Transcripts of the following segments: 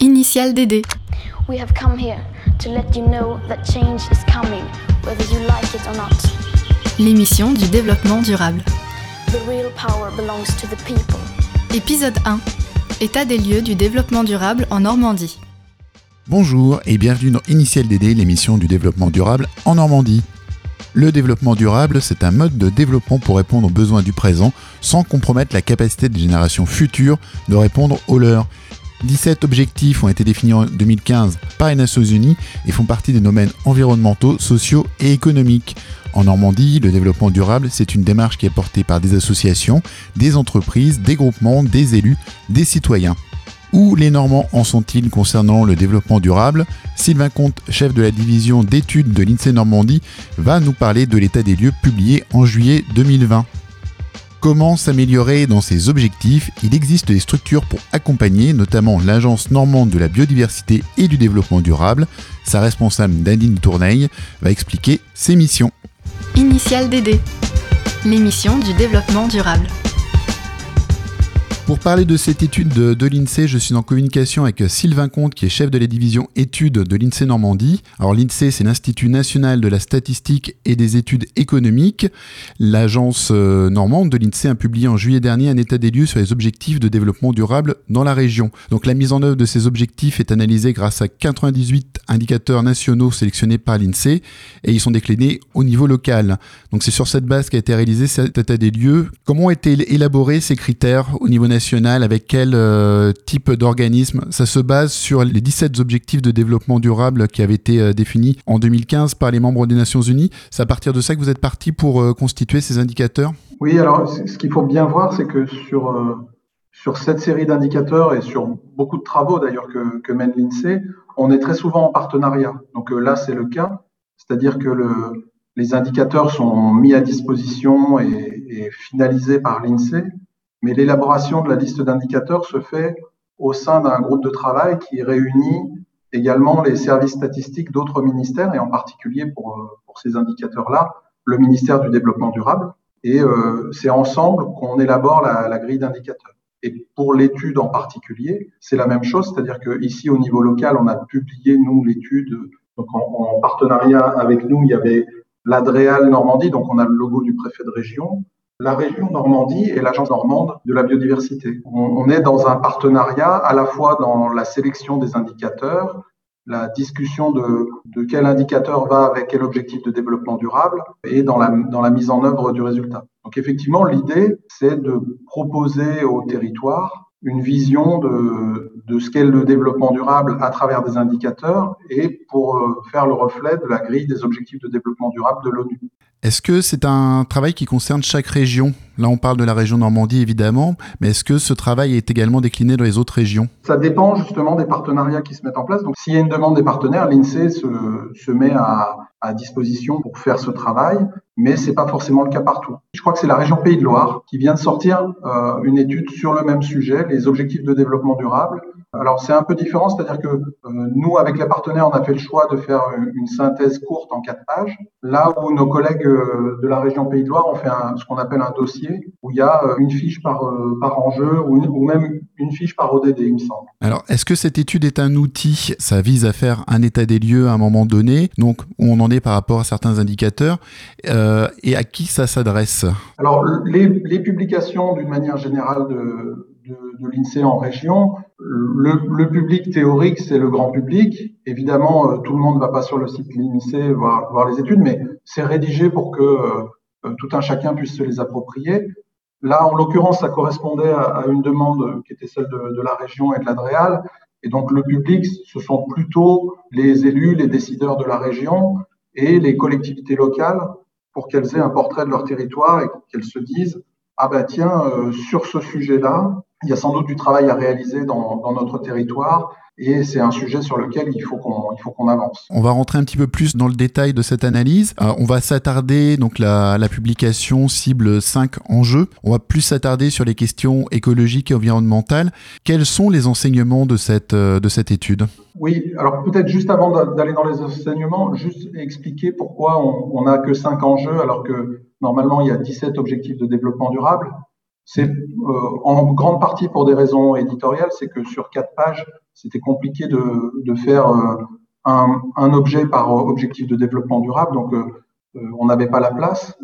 Initial DD. We have come here to let you know that change is coming, whether you like it or not. L'émission du développement durable. The real power belongs to the people. Épisode 1. État des lieux du développement durable en Normandie. Bonjour et bienvenue dans Initial DD, l'émission du développement durable en Normandie. Le développement durable, c'est un mode de développement pour répondre aux besoins du présent sans compromettre la capacité des générations futures de répondre aux leurs. 17 objectifs ont été définis en 2015 par les Nations Unies et font partie des domaines environnementaux, sociaux et économiques. En Normandie, le développement durable, c'est une démarche qui est portée par des associations, des entreprises, des groupements, des élus, des citoyens. Où les Normands en sont-ils concernant le développement durable? Sylvain Comte, chef de la division d'études de l'INSEE Normandie, va nous parler de l'état des lieux publié en juillet 2020. Comment s'améliorer dans ces objectifs Il existe des structures pour accompagner, notamment l'Agence normande de la biodiversité et du développement durable. Sa responsable Nadine Tourneille va expliquer ses missions. Initial DD. L'émission du développement durable. Pour parler de cette étude de, l'INSEE, je suis en communication avec Sylvain Comte, qui est chef de la division études de l'INSEE Normandie. Alors l'INSEE, c'est l'Institut national de la statistique et des études économiques. L'agence euh, normande de l'INSEE a publié en juillet dernier un état des lieux sur les objectifs de développement durable dans la région. Donc la mise en œuvre de ces objectifs est analysée grâce à 98 indicateurs nationaux sélectionnés par l'INSEE et ils sont déclinés au niveau local. Donc c'est sur cette base qu'a été réalisé cet état des lieux. Comment ont été élaborés ces critères au niveau national avec quel euh, type d'organisme Ça se base sur les 17 objectifs de développement durable qui avaient été euh, définis en 2015 par les membres des Nations Unies. C'est à partir de ça que vous êtes parti pour euh, constituer ces indicateurs? Oui, alors ce qu'il faut bien voir, c'est que sur, sur cette série d'indicateurs et sur beaucoup de travaux d'ailleurs que, mène l'INSEE, on est très souvent en partenariat. Donc là, c'est le cas. C'est-à-dire que le, les indicateurs sont mis à disposition et, et finalisés par l'INSEE mais l'élaboration de la liste d'indicateurs se fait au sein d'un groupe de travail qui réunit également les services statistiques d'autres ministères, et en particulier pour, pour ces indicateurs-là, le ministère du Développement durable. Et euh, c'est ensemble qu'on élabore la, la grille d'indicateurs. Et pour l'étude en particulier, c'est la même chose, c'est-à-dire qu'ici, au niveau local, on a publié, nous, l'étude, donc en, en, partenariat avec nous, il y avait l'Adréal Normandie, donc on a le logo du préfet de région, la région Normandie et l'Agence normande de la biodiversité. On, est dans un partenariat à la fois dans la sélection des indicateurs, la discussion de, quel indicateur va avec quel objectif de développement durable et dans la, dans la mise en œuvre du résultat. Donc effectivement, l'idée, c'est de proposer au territoire une vision de, de ce qu'est le développement durable à travers des indicateurs et pour faire le reflet de la grille des objectifs de développement durable de l'ONU. Est-ce que c'est un travail qui concerne chaque région? Là, on parle de la région Normandie, évidemment, mais est-ce que ce travail est également décliné dans les autres régions? Ça dépend justement des partenariats qui se mettent en place. Donc, s'il y a une demande des partenaires, l'INSEE se, se met à, à, disposition pour faire ce travail, mais c'est pas forcément le cas partout. Je crois que c'est la région Pays de Loire qui vient de sortir euh, une étude sur le même sujet, les objectifs de développement durable. Alors, c'est un peu différent, c'est-à-dire que euh, nous, avec les partenaires, on a fait le choix de faire une synthèse courte en quatre pages, là où nos collègues euh, de la région Pays de Loire ont fait un, ce qu'on appelle un dossier où il y a une fiche par, par enjeu ou, une, ou, même une fiche par ODD, il me semble. Alors, est-ce que cette étude est un outil? Ça vise à faire un état des lieux à un moment donné, donc où on en est par rapport à certains indicateurs, euh, et à qui ça s'adresse? Alors, les, les publications, d'une manière générale, de, de, l'INSEE en région, le, public théorique, c'est le grand public. Évidemment, euh, tout le monde ne va pas sur le site de l'INSEE voir, les études, mais c'est rédigé pour que euh, tout un chacun puisse se les approprier. Là, en l'occurrence, ça correspondait à, une demande qui était celle de, la région et de l'Adréal. Et donc, le public, ce sont plutôt les élus, les décideurs de la région et les collectivités locales pour qu'elles aient un portrait de leur territoire et qu'elles se disent ah ben tiens, euh, sur ce sujet-là, il y a sans doute du travail à réaliser dans, dans notre territoire et c'est un sujet sur lequel il faut qu'on il faut qu'on avance. On va rentrer un petit peu plus dans le détail de cette analyse. Euh, on va s'attarder donc la, la publication cible 5 enjeux. On va plus s'attarder sur les questions écologiques et environnementales. Quels sont les enseignements de cette euh, de cette étude? Oui, alors peut-être juste avant d'aller dans les enseignements, juste expliquer pourquoi on n'a que 5 enjeux alors que normalement il y a 17 objectifs de développement durable. C'est euh, en grande partie pour des raisons éditoriales, c'est que sur quatre pages, c'était compliqué de, de faire euh, un, un, objet par objectif de développement durable, donc euh, on n'avait pas la place.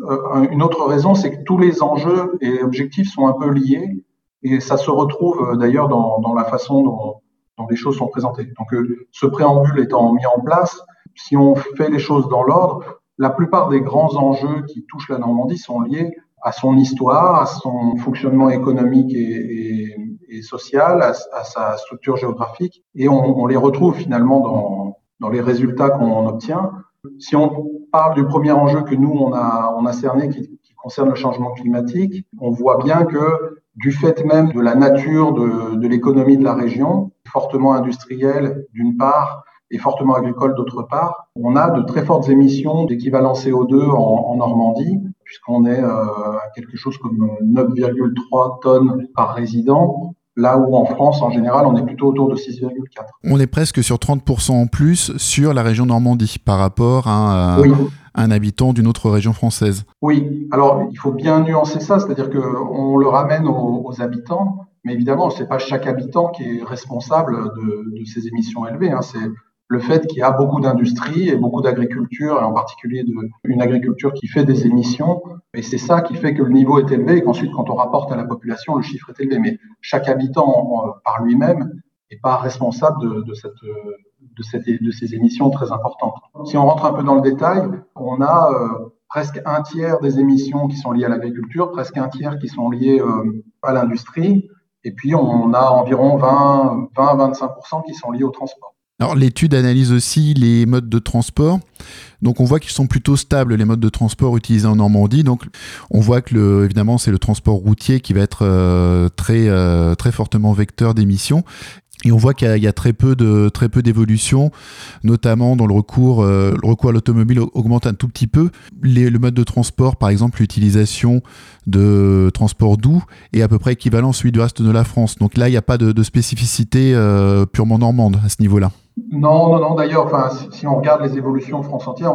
une autre raison, c'est que tous les enjeux et objectifs sont un peu liés, et ça se retrouve d'ailleurs dans, dans, la façon dont, dont, les choses sont présentées. Donc ce préambule étant mis en place, si on fait les choses dans l'ordre, la plupart des grands enjeux qui touchent la Normandie sont liés à son histoire, à son fonctionnement économique et, social, à, sa structure géographique, et on, les retrouve finalement dans, les résultats qu'on obtient. Si on parle du premier enjeu que nous, on a, on a cerné qui, concerne le changement climatique, on voit bien que du fait même de la nature de, l'économie de la région, fortement industrielle d'une part, et fortement agricole d'autre part, on a de très fortes émissions d'équivalent CO2 en, en Normandie, puisqu'on est euh, à quelque chose comme 9,3 tonnes par résident, là où en France, en général, on est plutôt autour de 6,4. On est presque sur 30% en plus sur la région Normandie par rapport à, oui. un habitant d'une autre région française. Oui, alors il faut bien nuancer ça, c'est-à-dire qu'on le ramène aux, aux habitants, mais évidemment, ce n'est pas chaque habitant qui est responsable de, de ces émissions élevées. Hein. C'est le fait qu'il y a beaucoup d'industrie et beaucoup d'agriculture, et en particulier une agriculture qui fait des émissions. Et c'est ça qui fait que le niveau est élevé et qu'ensuite, quand on rapporte à la population, le chiffre est élevé. Mais chaque habitant, par lui-même, n'est pas responsable de, de, cette, de, cette, de, ces émissions très importantes. Si on rentre un peu dans le détail, on a euh, presque un tiers des émissions qui sont liées à l'agriculture, presque un tiers qui sont liées euh, à l'industrie, et puis on a environ 20-25% qui sont liés au transport. L'étude analyse aussi les modes de transport. Donc on voit qu'ils sont plutôt stables les modes de transport utilisés en Normandie. Donc on voit que évidemment c'est le transport routier qui va être euh, euh, très fortement vecteur d'émissions. Et on voit qu'il y, a très peu de d'évolution, notamment dans le recours euh, à l'automobile augmente un tout petit peu. Le mode de transport, par exemple l'utilisation de transport doux, est à peu près équivalent à celui du reste de la France. Donc là il n'y a pas de, spécificité euh, purement normande à ce niveau-là. Non, non, non. D'ailleurs, si, on regarde les évolutions France entière,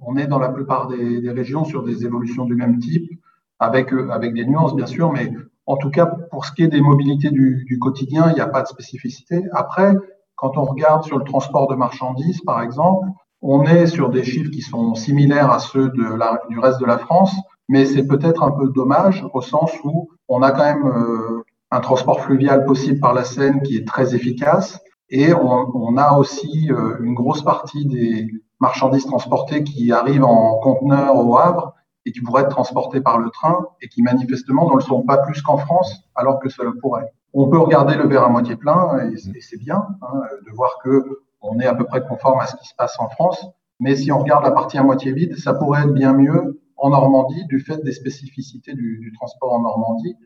on, est dans la plupart des, des, régions sur des évolutions du même type, avec, euh, avec des nuances, bien sûr, mais en tout cas, pour ce qui est des mobilités du, quotidien, il n'y a pas de spécificité. Après, quand on regarde sur le transport de marchandises, par exemple, on est sur des chiffres qui sont similaires à ceux du reste de la France, mais c'est peut-être un peu dommage au sens où on a quand même euh, un transport fluvial possible par la Seine qui est très efficace et on, on a aussi euh, une grosse partie des marchandises transportées qui arrivent en conteneur au Havre et qui pourraient être transportées par le train et qui manifestement ne le sont pas plus qu'en France, alors que cela pourrait. On peut regarder le verre à moitié plein et c'est bien hein, de voir que on est à peu près conforme à ce qui se passe en France. Mais si on regarde la partie à moitié vide, ça pourrait être bien mieux en Normandie du fait des spécificités du, du transport en Normandie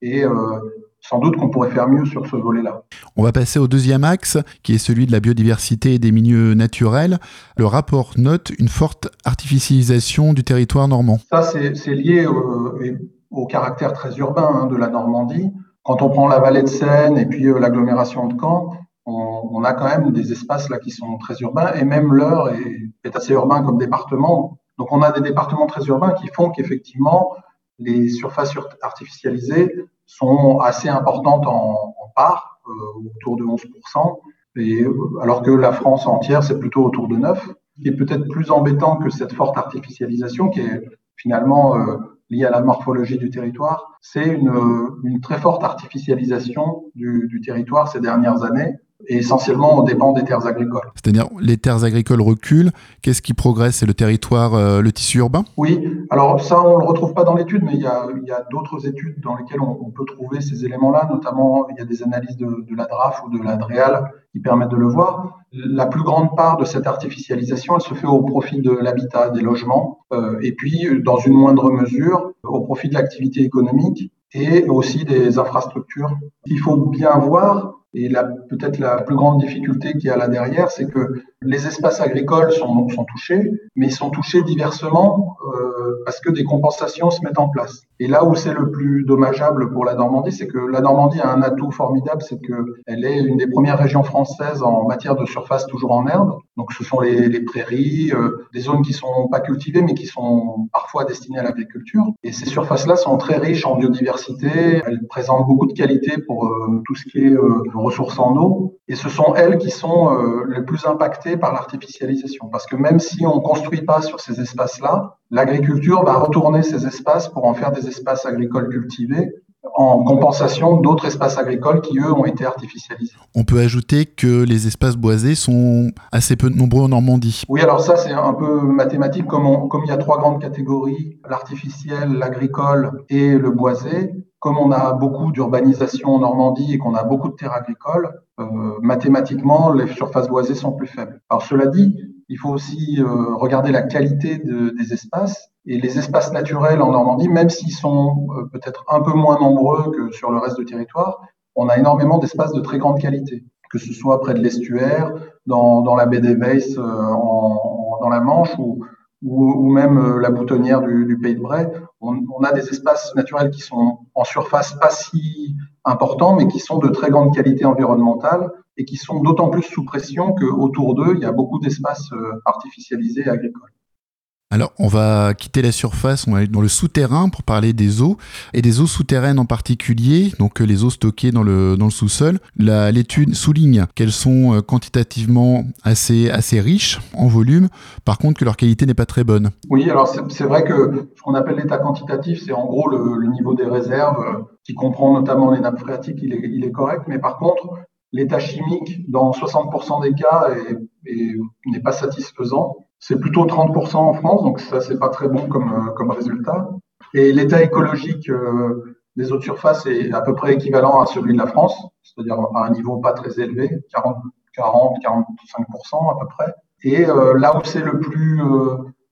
et euh, sans doute qu'on pourrait faire mieux sur ce volet-là. On va passer au deuxième axe, qui est celui de la biodiversité et des milieux naturels. Le rapport note une forte artificialisation du territoire normand. Ça, c'est lié au, au, caractère très urbain hein, de la Normandie. Quand on prend la vallée de Seine et puis euh, l'agglomération de Caen, on, on, a quand même des espaces là qui sont très urbains et même l'Eure est, est assez urbain comme département. Donc on a des départements très urbains qui font qu'effectivement les surfaces artificialisées sont assez importantes en, en part, euh, autour de 11%, et, alors que la France entière, c'est plutôt autour de 9%, qui est peut-être plus embêtant que cette forte artificialisation qui est finalement euh, liée à la morphologie du territoire. C'est une, une, très forte artificialisation du, du territoire ces dernières années, et essentiellement aux dépens des terres agricoles. C'est-à-dire les terres agricoles reculent, qu'est-ce qui progresse? C'est le territoire, euh, le tissu urbain? Oui, alors ça on ne le retrouve pas dans l'étude, mais il y a, a d'autres études dans lesquelles on, on, peut trouver ces éléments-là, notamment il y a des analyses de, de la DRAF ou de la DREAL qui permettent de le voir. La plus grande part de cette artificialisation, elle se fait au profit de l'habitat, des logements, euh, et puis dans une moindre mesure au profit de l'activité économique et aussi des infrastructures. Il faut bien voir et peut-être la plus grande difficulté qu'il y a là derrière, c'est que les espaces agricoles sont, sont, touchés, mais ils sont touchés diversement. Parce que des compensations se mettent en place. Et là où c'est le plus dommageable pour la Normandie, c'est que la Normandie a un atout formidable, c'est qu'elle est une des premières régions françaises en matière de surface toujours en herbe. Donc ce sont les, les prairies, euh, des zones qui sont pas cultivées mais qui sont parfois destinées à l'agriculture. Et ces surfaces-là sont très riches en biodiversité, elles présentent beaucoup de qualités pour euh, tout ce qui est euh, ressources en eau. Et ce sont elles qui sont euh, les plus impactées par l'artificialisation. Parce que même si on construit pas sur ces espaces-là, l'agriculture va retourner ces espaces pour en faire des espaces agricoles cultivés en compensation d'autres espaces agricoles qui, eux, ont été artificialisés. On peut ajouter que les espaces boisés sont assez peu nombreux en Normandie. Oui, alors ça, c'est un peu mathématique. Comme, on- comme il y a trois grandes catégories, l'artificiel, l'agricole et le boisé, comme on a beaucoup d'urbanisation en Normandie et qu'on a beaucoup de terres agricoles, euh, mathématiquement, les surfaces boisées sont plus faibles. Alors cela dit, il faut aussi euh, regarder la qualité de- des espaces. Et les espaces naturels en Normandie, même s'ils sont euh, peut-être un peu moins nombreux que sur le reste du territoire, on a énormément d'espaces de très grande qualité, que ce soit près de l'estuaire, dans, dans la baie des Weisses, euh, dans la Manche, ou, ou, même la boutonnière du, du Pays de Bray. On, on a des espaces naturels qui sont en surface pas si importants, mais qui sont de très grande qualité environnementale et qui sont d'autant plus sous pression qu'autour d'eux, il y a beaucoup d'espaces euh, artificialisés et agricoles. Alors, on va quitter la surface, on va aller dans le souterrain pour parler des eaux, et des eaux souterraines en particulier, donc euh, les eaux stockées dans le, sous-sol. L'étude souligne qu'elles sont euh, quantitativement assez, riches en volume, par contre que leur qualité n'est pas très bonne. Oui, alors c'est vrai que ce qu'on appelle l'état quantitatif, c'est en gros le, niveau des réserves, euh, qui comprend notamment les nappes phréatiques, il est, correct, mais par contre, l'état chimique, dans 60% des cas, est- est- n'est pas satisfaisant. C'est plutôt 30% en France, donc ça, c'est pas très bon comme, euh, comme résultat. Et l'état écologique euh, des eaux de surface est à peu près équivalent à celui de la France, c'est-à-dire à un niveau pas très élevé, 40, 40 45% à peu près. Et euh, là où c'est le plus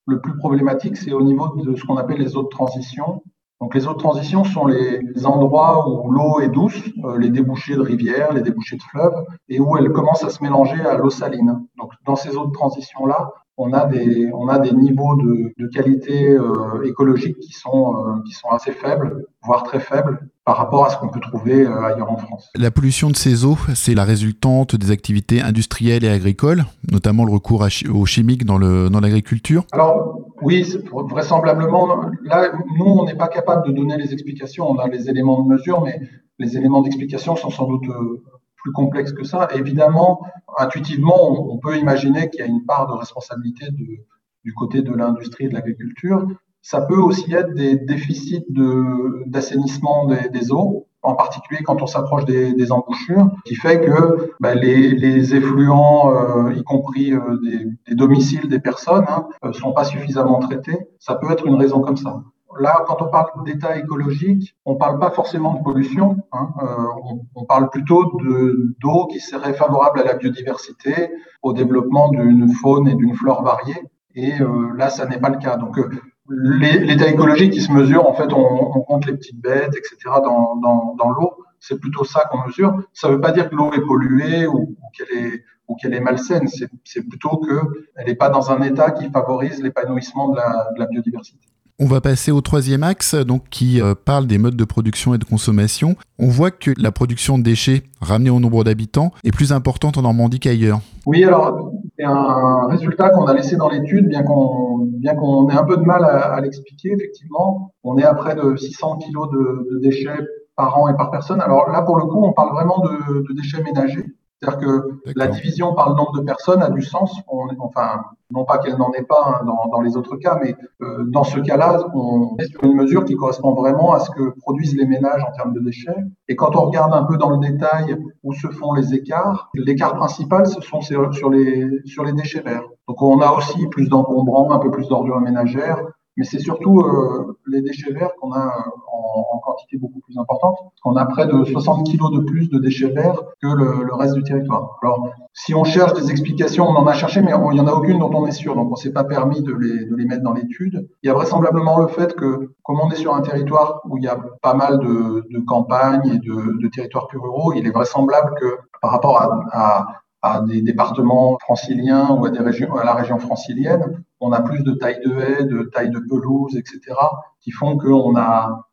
le plus problématique, c'est au niveau de ce qu'on appelle les eaux de transition. Donc les eaux de transition sont les endroits où l'eau est douce, les débouchés de rivières, les débouchés de fleuves, et où elle commence à se mélanger à l'eau saline. Donc dans ces eaux de transition-là, on a des, on a des niveaux de, de qualité euh, écologique qui sont, euh, qui sont assez faibles, voire très faibles, par rapport à ce qu'on peut trouver euh, ailleurs en France. La pollution de ces eaux, c'est la résultante des activités industrielles et agricoles, notamment le recours chi- aux chimiques dans le- dans l'agriculture. Alors, oui, vraisemblablement, là, nous, on n'est pas capable de donner les explications. On a les éléments de mesure, mais les éléments d'explication sont sans doute euh, plus complexes que ça. Évidemment, intuitivement, on, peut imaginer qu'il y a une part de responsabilité de- du côté de l'industrie et de l'agriculture. Ça peut aussi être des déficits de- d'assainissement des, des eaux, en particulier quand on s'approche des, embouchures, qui fait que bah, les, effluents, euh, y compris euh, des, domiciles des personnes, hein, euh, sont pas suffisamment traités. Ça peut être une raison comme ça. Là, quand on parle d'état écologique, on parle pas forcément de pollution. hein, euh, on, parle plutôt de d'eau qui serait favorable à la biodiversité, au développement d'une faune et d'une flore variée. Et euh, là, ça n'est pas le cas. Donc, euh, l'état écologique qui se mesure, en fait, on, on compte les petites bêtes, etc. dans, dans, dans l'eau. C'est plutôt ça qu'on mesure. Ça ne veut pas dire que l'eau est polluée ou, qu'elle est qu'elle est malsaine. C'est plutôt qu'elle n'est pas dans un état qui favorise l'épanouissement de de la biodiversité. On va passer au troisième axe, donc qui euh, parle des modes de production et de consommation. On voit que la production de déchets ramenée au nombre d'habitants est plus importante en Normandie qu'ailleurs. Oui, alors c'est un résultat qu'on a laissé dans l'étude, bien qu'on ait un peu de mal à, l'expliquer. Effectivement, on est à près de 600 kilos de, déchets par an et par personne. Alors là, pour le coup, on parle vraiment de déchets ménagers. C'est-à-dire que la division par le nombre de personnes a du sens. On- enfin, non pas qu'elle n'en ait pas hein, dans, dans les autres cas, mais euh, dans ce cas-là, on est sur une mesure qui correspond vraiment à ce que produisent les ménages en termes de déchets. Et quand on regarde un peu dans le détail où se font les écarts, l'écart principal, ce sont sur sur les, sur les déchets verts. Donc on a aussi plus d'encombrants, un peu plus d'ordures ménagères, mais c'est surtout euh, les déchets verts qu'on a euh, en, en quantité beaucoup plus importante. On a près de 60 kilos de plus de déchets verts que le, le reste du territoire. Alors, si on cherche des explications, on en a cherché, mais il n'y en a aucune dont on est sûr, donc on s'est pas permis de les, de les mettre dans l'étude. Il y a vraisemblablement le fait que, comme on est sur un territoire où il y a pas mal de, de campagnes et de, de territoires plus ruraux, il est vraisemblable que par rapport à, à à des départements franciliens ou à, des régions, à la région francilienne, on a plus de taille de haies, de taille de pelouse, etc., qui font qu'on a,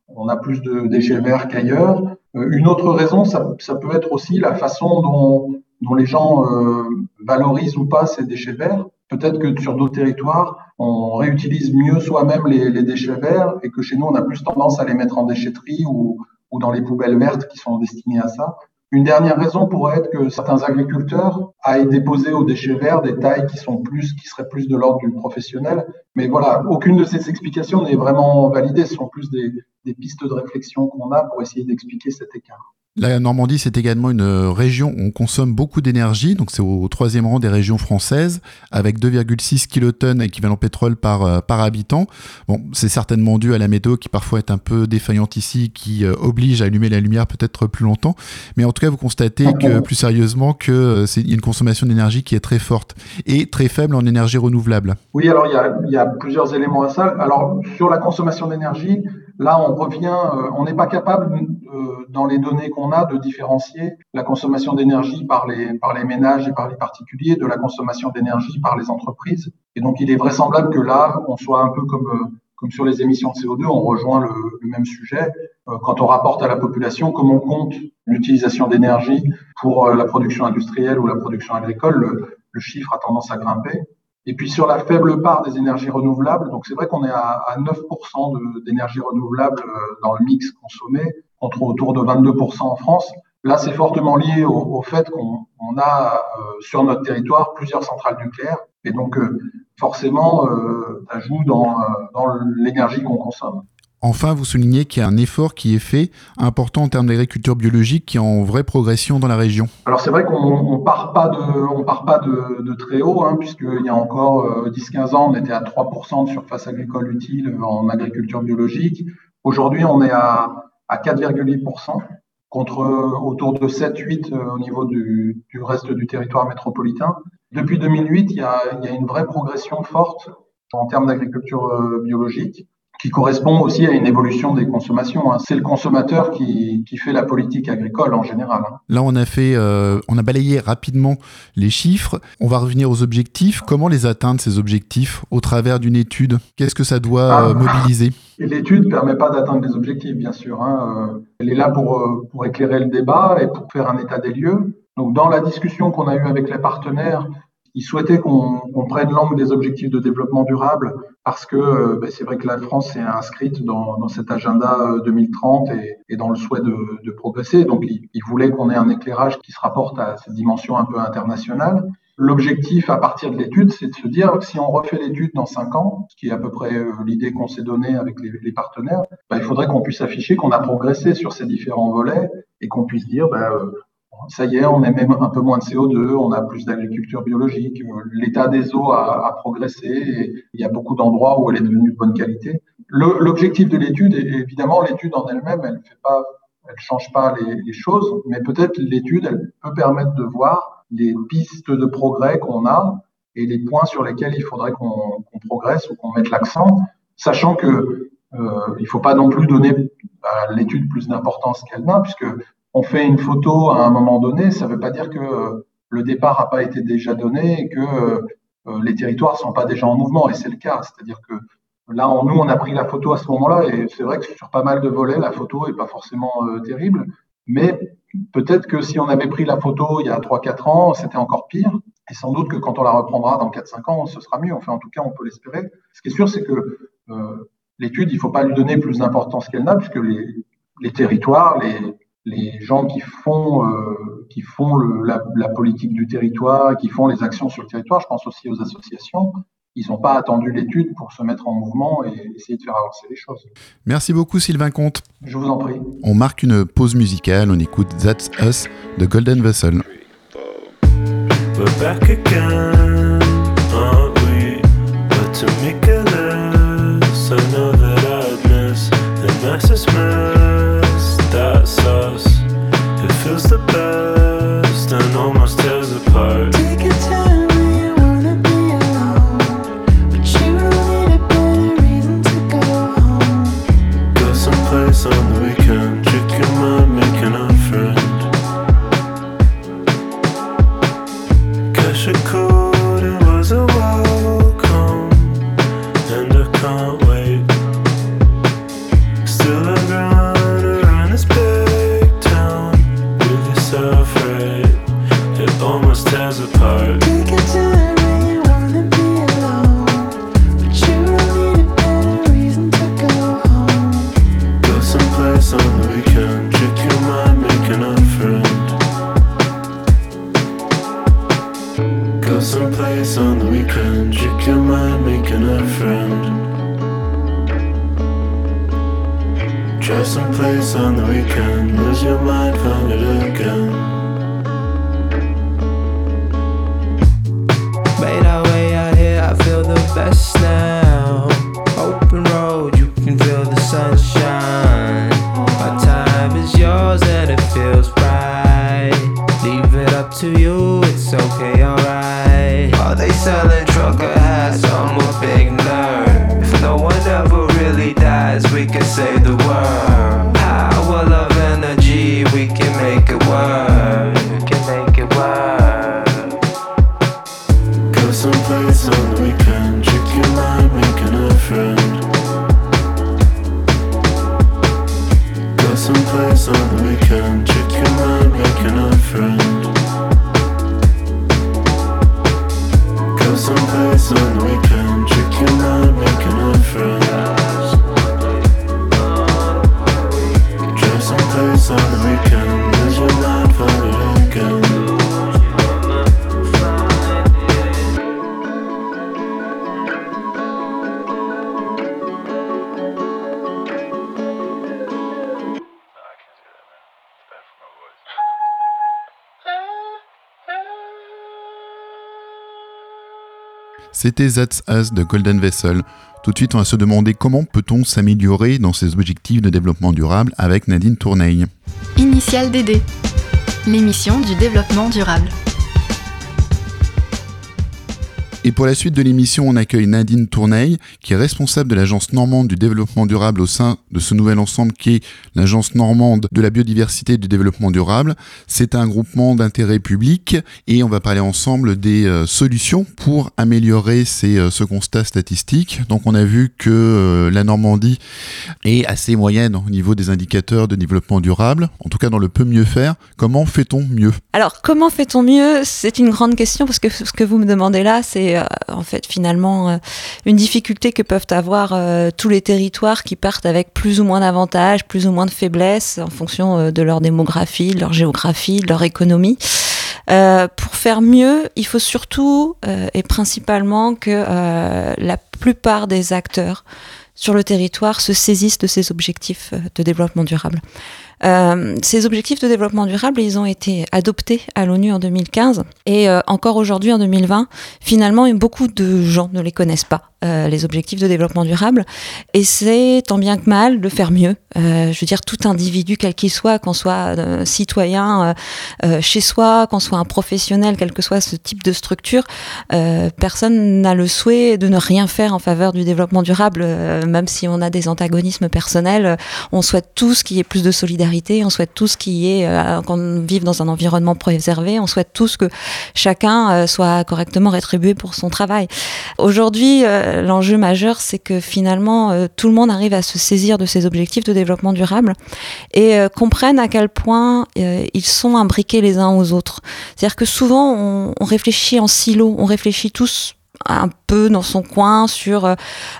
plus de déchets verts qu'ailleurs. Euh, une autre raison, ça, peut être aussi la façon dont, les gens euh, valorisent ou pas ces déchets verts. Peut-être que sur d'autres territoires, on réutilise mieux soi-même les, déchets verts et que chez nous, on a plus tendance à les mettre en déchetterie ou dans les poubelles vertes qui sont destinées à ça. Une dernière raison pourrait être que certains agriculteurs aillent déposer aux déchets verts des tailles qui sont plus, qui seraient plus de l'ordre du professionnel. Mais voilà, aucune de ces explications n'est vraiment validée. Ce sont plus des pistes de réflexion qu'on a pour essayer d'expliquer cet écart. La Normandie, c'est également une région où on consomme beaucoup d'énergie, donc c'est au troisième rang des régions françaises, avec 2,6 kilotonnes équivalent pétrole par, euh, par habitant. Bon, c'est certainement dû à la météo qui parfois est un peu défaillante ici, qui euh, oblige à allumer la lumière peut-être plus longtemps. Mais en tout cas, vous constatez que plus sérieusement que euh, c'est une consommation d'énergie qui est très forte et très faible en énergie renouvelable. Oui, alors il y a, il y a plusieurs éléments à ça. Alors sur la consommation d'énergie, Là, on revient, euh, on n'est pas capable, euh, dans les données qu'on a, de différencier la consommation d'énergie par les, ménages et par les particuliers de la consommation d'énergie par les entreprises. Et donc, il est vraisemblable que là, on soit un peu comme, euh, sur les émissions de CO2, on rejoint le, même sujet. Quand on rapporte à la population comment on compte l'utilisation d'énergie pour la production industrielle ou la production agricole, le, le chiffre a tendance à grimper. Et puis sur la faible part des énergies renouvelables, donc c'est vrai qu'on est à, à 9% d'énergie renouvelable euh, dans le mix consommé, contre autour de 22% en France. Là, c'est fortement lié au, fait qu'on a euh, sur notre territoire plusieurs centrales nucléaires. Et donc, euh, forcément, euh, ça joue dans l'énergie qu'on consomme. Enfin, vous soulignez qu'il y a un effort qui est fait important en termes d'agriculture biologique qui est en vraie progression dans la région. Alors c'est vrai qu'on on part pas de, très haut, hein, puisqu'il y a encore euh, 10-15 ans, on était à 3% de surface agricole utile en agriculture biologique. Aujourd'hui, on est à, à 4,8% contre autour de 7-8 euh, au niveau du, du, reste du territoire métropolitain. Depuis 2008, il y a, il y a une vraie progression forte en termes d'agriculture euh, biologique qui correspond aussi à une évolution des consommations. Hein. C'est le consommateur qui, qui, fait la politique agricole en général. Hein. Là, on a fait, euh, on a balayé rapidement les chiffres. On va revenir aux objectifs. Comment les atteindre ces objectifs au travers d'une étude? Qu'est-ce que ça doit ah, euh, mobiliser? L'étude ne permet pas d'atteindre les objectifs, bien sûr. Hein. Euh, elle est là pour, pour éclairer le débat et pour faire un état des lieux. Donc, dans la discussion qu'on a eue avec les partenaires, ils souhaitaient qu'on qu prenne l'angle des objectifs de développement durable parce que euh, ben, c'est vrai que la France est inscrite dans, dans cet agenda 2030 et, et, dans le souhait de, de progresser. Donc, ils, ils voulaient qu'on ait un éclairage qui se rapporte à cette dimension un peu internationale. L'objectif à partir de l'étude, c'est de se dire si on refait l'étude dans cinq ans, ce qui est à peu près euh, l'idée qu'on s'est donnée avec les, les partenaires, ben, il faudrait qu'on puisse afficher qu'on a progressé sur ces différents volets et qu'on puisse dire ben, ça y est, on émet un peu moins de CO2, on a plus d'agriculture biologique, l'état des eaux a, progressé et il y a beaucoup d'endroits où elle est devenue de bonne qualité. L'objectif de l'étude, évidemment, l'étude en elle-même, elle pas, elle change pas les, choses, mais peut-être l'étude, elle peut permettre de voir les pistes de progrès qu'on a et les points sur lesquels il faudrait qu'on qu progresse ou qu'on mette l'accent, sachant que euh, il faut pas non plus donner à l'étude plus d'importance qu'elle n'a, puisque on fait une photo à un moment donné, ça ne veut pas dire que euh, le départ n'a pas été déjà donné et que euh, les territoires ne sont pas déjà en mouvement. Et c'est le cas. C'est-à-dire que là, on, nous, on a pris la photo à ce moment-là et c'est vrai que sur pas mal de volets, la photo n'est pas forcément euh, terrible. Mais peut-être que si on avait pris la photo il y a 3-4 ans, c'était encore pire. Et sans doute que quand on la reprendra dans 4-5 ans, ce sera mieux. Enfin, en tout cas, on peut l'espérer. Ce qui est sûr, c'est que euh, l'étude, il ne faut pas lui donner plus d'importance qu'elle n'a, puisque les territoires, les, les gens qui font, euh, qui font le, la, la, politique du territoire, qui font les actions sur le territoire, je pense aussi aux associations, ils n'ont pas attendu l'étude pour se mettre en mouvement et essayer de faire avancer les choses. Merci beaucoup Sylvain Comte. Je vous en prie. On marque une pause musicale, on écoute That's Us de Golden Vessel. We're back again, aren't we? But to make it less, I know that I'd miss the nicest mess, that's us. Feels the best and almost tears apart. Someplace on the weekend, lose your mind, find it again. C'était That's Us de Golden Vessel. Tout de suite, on va se demander comment peut-on s'améliorer dans ces objectifs de développement durable avec Nadine Tourneille. Initial DD, l'émission du développement durable. Et pour la suite de l'émission, on accueille Nadine Tourneille, qui est responsable de l'agence normande du développement durable au sein de ce nouvel ensemble qui est l'agence normande de la biodiversité et du développement durable. C'est un groupement d'intérêt public et on va parler ensemble des euh, solutions pour améliorer ces, euh, ce constat statistique. Donc on a vu que euh, la Normandie est assez moyenne au niveau des indicateurs de développement durable, en tout cas dans le peut mieux faire. Comment fait-on mieux? Alors, comment fait-on mieux? C'est une grande question parce que ce que vous me demandez là, c'est euh, en fait finalement euh, une difficulté que peuvent avoir euh, tous les territoires qui partent avec plus ou moins d'avantages, plus ou moins de faiblesses en fonction de leur démographie, de leur géographie, de leur économie. Pour faire mieux, il faut surtout et principalement que la plupart des acteurs sur le territoire se saisissent de ces objectifs de développement durable. Euh, ces objectifs de développement durable, ils ont été adoptés à l'ONU en 2015 et euh, encore aujourd'hui en 2020, finalement, beaucoup de gens ne les connaissent pas, euh, les objectifs de développement durable. Et c'est tant bien que mal de faire mieux. Euh, je veux dire, tout individu, quel qu'il soit, qu'on soit euh, citoyen euh, euh, chez soi, qu'on soit un professionnel, quel que soit ce type de structure, personne n'a le souhait de ne rien faire en faveur du développement durable, même si on a des antagonismes personnels. on souhaite tous qu'il y ait plus de solidarité, on souhaite tous qu'il y ait, qu'on vive dans un environnement préservé, on souhaite tous que chacun soit correctement rétribué pour son travail. Aujourd'hui, l'enjeu majeur, c'est que finalement, euh, tout le monde arrive à se saisir de ces objectifs de développement durable et euh, comprennent à quel point euh, ils sont imbriqués les uns aux autres. C'est-à-dire que souvent, on, on réfléchit en silo, on réfléchit tous un peu dans son coin sur euh,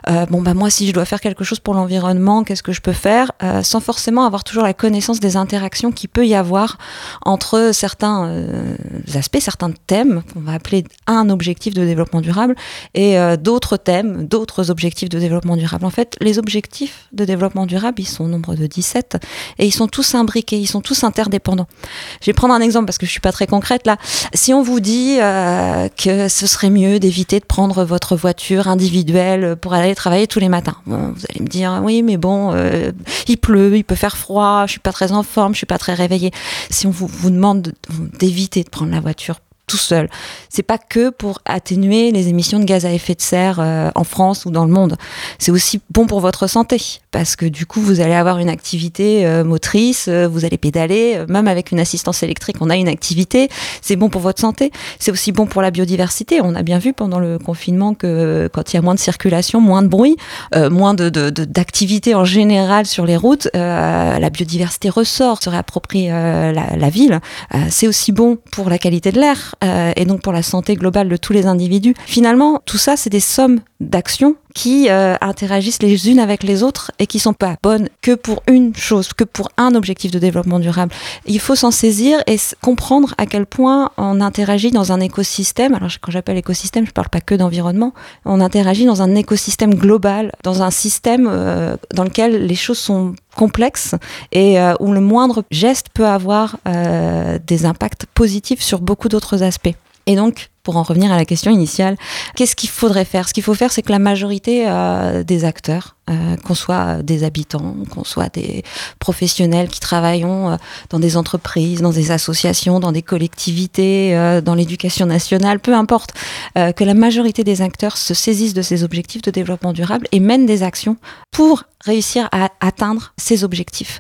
euh, bon bah moi si je dois faire quelque chose pour l'environnement qu'est-ce que je peux faire euh, sans forcément avoir toujours la connaissance des interactions qu'il peut y avoir entre certains euh, aspects certains thèmes qu'on va appeler un objectif de développement durable et euh, d'autres thèmes d'autres objectifs de développement durable. En fait les objectifs de développement durable ils sont au nombre de 17 et ils sont tous imbriqués ils sont tous interdépendants. Je vais prendre un exemple parce que je suis pas très concrète là. Si on vous dit euh, que ce serait mieux d'éviter de prendre votre voiture individuelle pour aller travailler tous les matins. Bon, vous allez me dire oui, mais bon, euh, il pleut, il peut faire froid, je suis pas très en forme, je suis pas très réveillée. Si on vous, vous demande de- d'éviter de prendre la voiture tout seul, c'est pas que pour atténuer les émissions de gaz à effet de serre euh, en France ou dans le monde. C'est aussi bon pour votre santé parce que du coup vous allez avoir une activité euh, motrice, euh, vous allez pédaler, euh, même avec une assistance électrique, on a une activité. C'est bon pour votre santé. C'est aussi bon pour la biodiversité. On a bien vu pendant le confinement que euh, quand il y a moins de circulation, moins de bruit, euh, moins de, d'activité en général sur les routes, euh, la biodiversité ressort, se réapproprie euh, la, la ville. Euh, c'est aussi bon pour la qualité de l'air et donc pour la santé globale de tous les individus. Finalement, tout ça, c'est des sommes d'actions qui euh, interagissent les unes avec les autres et qui sont pas bonnes que pour une chose, que pour un objectif de développement durable. Il faut s'en saisir et comprendre à quel point on interagit dans un écosystème. Alors quand j'appelle écosystème, je parle pas que d'environnement. On interagit dans un écosystème global, dans un système euh, dans lequel les choses sont complexes et euh, où le moindre geste peut avoir euh, des impacts positifs sur beaucoup d'autres aspects. Et donc, pour en revenir à la question initiale, qu'est-ce qu'il faudrait faire? Ce qu'il faut faire, c'est que la majorité euh, des acteurs, euh, qu'on soit des habitants, qu'on soit des professionnels qui travaillons euh, dans des entreprises, dans des associations, dans des collectivités, dans l'éducation nationale, peu importe, que la majorité des acteurs se saisissent de ces objectifs de développement durable et mènent des actions pour réussir à atteindre ces objectifs.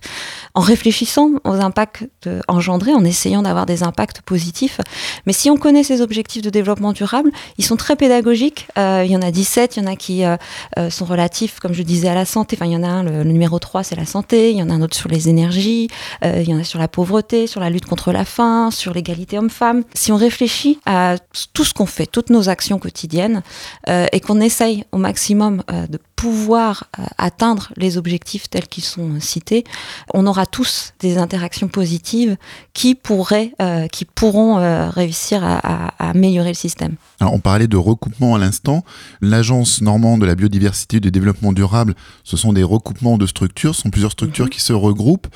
En réfléchissant aux impacts engendrés, en essayant d'avoir des impacts positifs. Mais si on connaît ces objectifs de développement durable, ils sont très pédagogiques. Euh, il y en a 17, il y en a qui euh, euh, sont relatifs, comme je disais, à la santé. Enfin, il y en a un, le, numéro 3, c'est la santé. Il y en a un autre sur les énergies. Il y en a sur la pauvreté, sur la lutte contre la faim, sur l'égalité homme-femme. Si on réfléchit à tout ce qu'on fait, toutes nos actions quotidiennes, et qu'on essaye au maximum de pouvoir euh, atteindre les objectifs tels qu'ils sont euh, cités, on aura tous des interactions positives qui pourraient, euh, qui pourront euh, réussir à, à- à améliorer le système. Alors, on parlait de recoupement à l'instant. L'agence normande de la biodiversité et du développement durable, ce sont des recoupements de structures, ce sont plusieurs structures qui se regroupent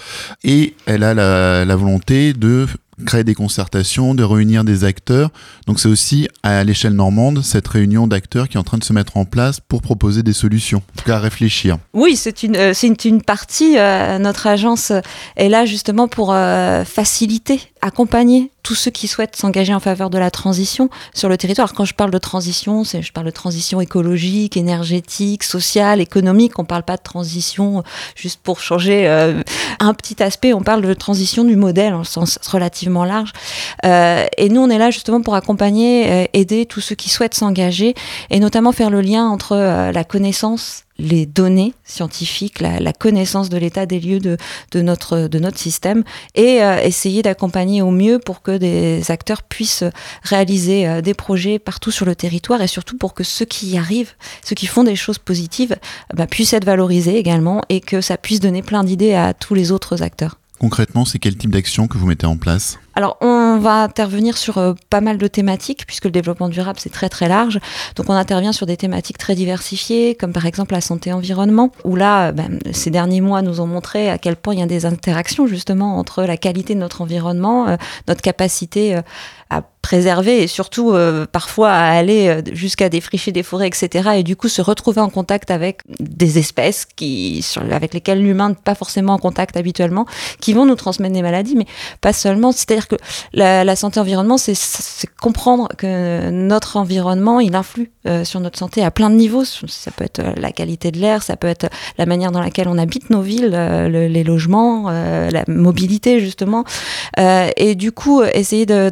et elle a la, la volonté de créer des concertations, de réunir des acteurs. Donc c'est aussi à l'échelle normande cette réunion d'acteurs qui est en train de se mettre en place pour proposer des solutions, en tout cas réfléchir. Oui, c'est une, euh, une, partie. euh, notre agence est là justement pour euh, faciliter, accompagner tous ceux qui souhaitent s'engager en faveur de la transition sur le territoire. Quand je parle de transition, c'est, je parle de transition écologique, énergétique, sociale, économique. On parle pas de transition euh, juste pour changer euh, un petit aspect. On parle de transition du modèle en sens relativement large. Euh, et nous, on est là justement pour accompagner, euh, aider tous ceux qui souhaitent s'engager et notamment faire le lien entre euh, la connaissance les données scientifiques, la, la connaissance de l'état des lieux de, de, notre, de notre système et euh, essayer d'accompagner au mieux pour que des acteurs puissent réaliser euh, des projets partout sur le territoire et surtout pour que ceux qui y arrivent, ceux qui font des choses positives, bah, puissent être valorisés également et que ça puisse donner plein d'idées à tous les autres acteurs. Concrètement, c'est quel type d'action que vous mettez en place Alors, on va intervenir sur euh, pas mal de thématiques, puisque le développement durable, c'est très très large. Donc, on intervient sur des thématiques très diversifiées, comme par exemple la santé-environnement, où là, euh, ben, ces derniers mois nous ont montré à quel point il y a des interactions justement entre la qualité de notre environnement, euh, notre capacité préserver et surtout euh, parfois aller euh, jusqu'à défricher des forêts, etc. Et du coup se retrouver en contact avec des espèces qui, avec lesquelles l'humain n'est pas forcément en contact habituellement, qui vont nous transmettre des maladies, mais pas seulement. C'est-à-dire que la, santé environnement, c'est comprendre que notre environnement, il influe euh, sur notre santé à plein de niveaux. Ça peut être la qualité de l'air, ça peut être la manière dans laquelle on habite nos villes, le- les logements, la mobilité justement. Et du coup, essayer de-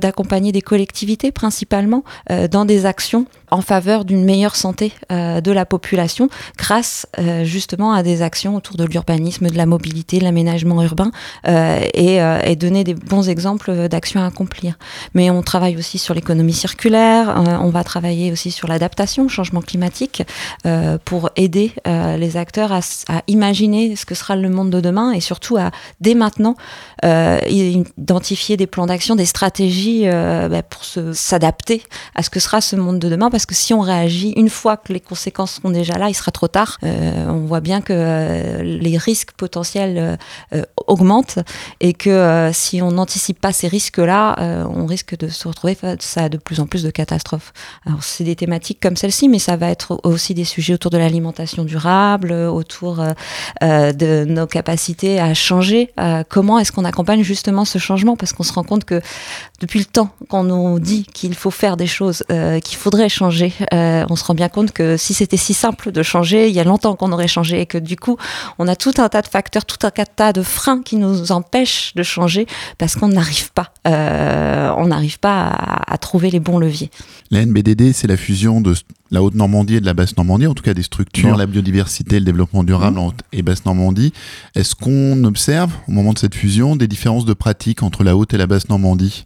des collectivités principalement euh, dans des actions en faveur d'une meilleure santé euh, de la population grâce euh, justement à des actions autour de l'urbanisme, de la mobilité, de l'aménagement urbain euh, et, donner des bons exemples d'actions à accomplir. Mais on travaille aussi sur l'économie circulaire, on va travailler aussi sur l'adaptation au changement climatique pour aider les acteurs à, à imaginer ce que sera le monde de demain et surtout à dès maintenant identifier des plans d'action, des stratégies bah, pour s'adapter à ce que sera ce monde de demain. Parce que si on réagit une fois que les conséquences sont déjà là, il sera trop tard. Euh, on voit bien que euh, les risques potentiels euh, augmentent et que si on n'anticipe pas ces risques-là, on risque de se retrouver face à de plus en plus de catastrophes. Alors c'est des thématiques comme celle-ci, mais ça va être aussi des sujets autour de l'alimentation durable, autour de nos capacités à changer. Comment est-ce qu'on accompagne justement ce changement? Parce qu'on se rend compte que depuis le temps qu'on nous dit qu'il faut faire des choses, qu'il faudrait changer, euh, on se rend bien compte que si c'était si simple de changer, il y a longtemps qu'on aurait changé et que du coup, on a tout un tas de facteurs, tout un tas de freins qui nous empêchent de changer parce qu'on n'arrive pas, euh, on n'arrive pas à, à trouver les bons leviers. La NBDD, c'est la fusion de la Haute-Normandie et de la Basse-Normandie, en tout cas des structures, Mmh. la biodiversité, le développement durable en Haute et Basse-Normandie. Est-ce qu'on observe, au moment de cette fusion, des différences de pratique entre la Haute et la Basse-Normandie?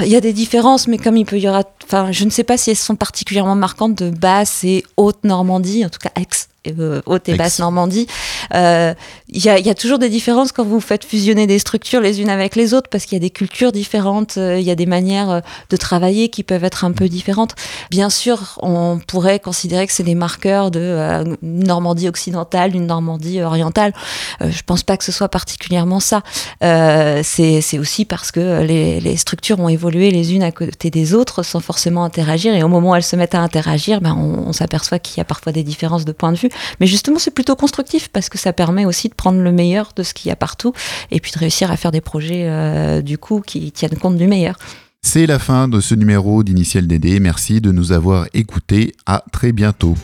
Il y a des différences, mais comme il peut y aura, enfin, je ne sais pas si elles sont particulièrement marquantes de basse et haute Normandie, en tout cas ex euh, haute et basse Normandie. Euh, Il y, a, toujours des différences quand vous faites fusionner des structures les unes avec les autres, parce qu'il y a des cultures différentes, euh, il y a des manières euh, de travailler qui peuvent être un peu différentes. Bien sûr, on pourrait considérer que c'est des marqueurs de Normandie occidentale, une Normandie orientale. Je pense pas que ce soit particulièrement ça. C'est aussi parce que les, les structures ont évolué les unes à côté des autres sans forcément interagir. Et au moment où elles se mettent à interagir, ben on, on s'aperçoit qu'il y a parfois des différences de point de vue. Mais justement, c'est plutôt constructif parce que ça permet aussi de prendre le meilleur de ce qu'il y a partout et puis de réussir à faire des projets euh, du coup qui tiennent compte du meilleur. C'est la fin de ce numéro d'Initial DD. Merci de nous avoir écoutés. À très bientôt.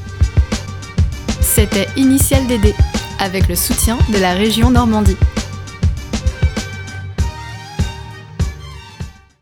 C'était Initial DD, avec le soutien de la région Normandie.